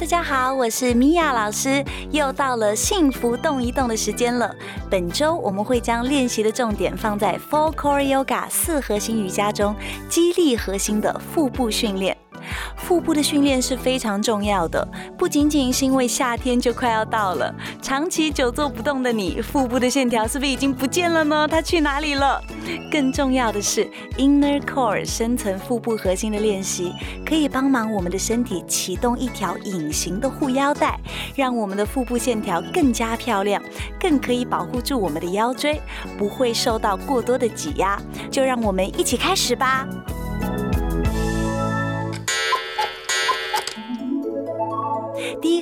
大家好，我是米娅老师，又到了幸福动一动的时间了。本周我们会将练习的重点放在 Four Core Yoga 四核心瑜伽中，激励核心的腹部训练。腹部的训练是非常重要的，不仅仅是因为夏天就快要到了，长期久坐不动的你，腹部的线条是不是已经不见了呢？它去哪里了？更重要的是，Inner Core 深层腹部核心的练习，可以帮忙我们的身体启动一条隐形的护腰带，让我们的腹部线条更加漂亮，更可以保护住我们的腰椎，不会受到过多的挤压。就让我们一起开始吧。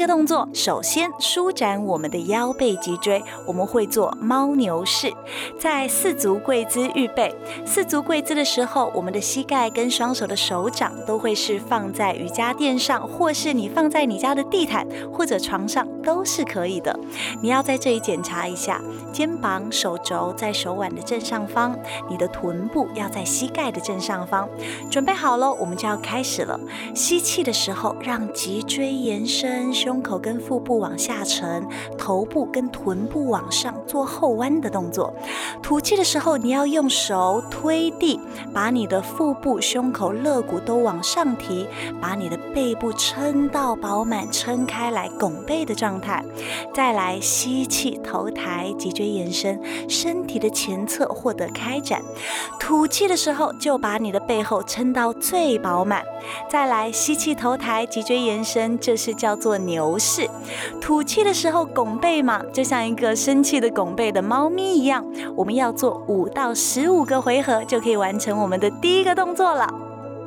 动作，首先舒展我们的腰背脊椎，我们会做猫牛式，在四足跪姿预备。四足跪姿的时候，我们的膝盖跟双手的手掌都会是放在瑜伽垫上，或是你放在你家的地毯或者床上都是可以的。你要在这里检查一下，肩膀、手肘在手腕的正上方，你的臀部要在膝盖的正上方。准备好了，我们就要开始了。吸气的时候，让脊椎延伸。胸胸口跟腹部往下沉，头部跟臀部往上做后弯的动作。吐气的时候，你要用手推地，把你的腹部、胸口、肋骨都往上提，把你的背部撑到饱满、撑开来、拱背的状态。再来吸气，头抬，脊椎延伸，身体的前侧获得开展。吐气的时候，就把你的背后撑到最饱满。再来吸气，头抬，脊椎延伸，这是叫做。牛式，吐气的时候拱背嘛，就像一个生气的拱背的猫咪一样。我们要做五到十五个回合，就可以完成我们的第一个动作了。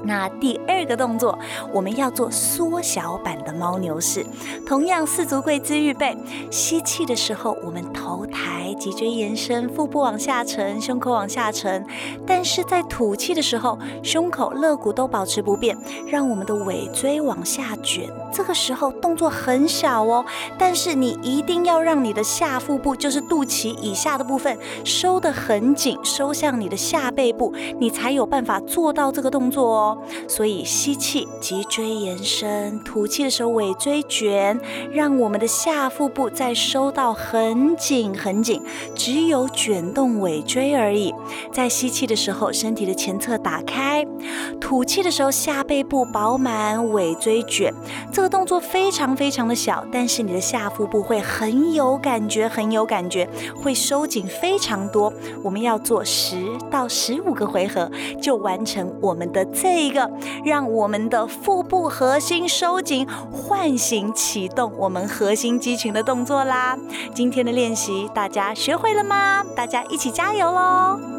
那第二个动作，我们要做缩小版的猫牛式，同样四足跪姿预备。吸气的时候，我们头抬，脊椎延伸，腹部往下沉，胸口往下沉。但是在吐气的时候，胸口、肋骨都保持不变，让我们的尾椎往下卷。这个时候动作很小哦，但是你一定要让你的下腹部，就是肚脐以下的部分收得很紧，收向你的下背部，你才有办法做到这个动作哦。所以吸气，脊椎延伸；吐气的时候，尾椎卷，让我们的下腹部再收到很紧很紧，只有卷动尾椎而已。在吸气的时候，身体的前侧打开；吐气的时候，下背部饱满，尾椎卷。这个动作非常非常的小，但是你的下腹部会很有感觉，很有感觉，会收紧非常多。我们要做十到十五个回合，就完成我们的这。一个让我们的腹部核心收紧、唤醒、启动我们核心肌群的动作啦！今天的练习大家学会了吗？大家一起加油喽！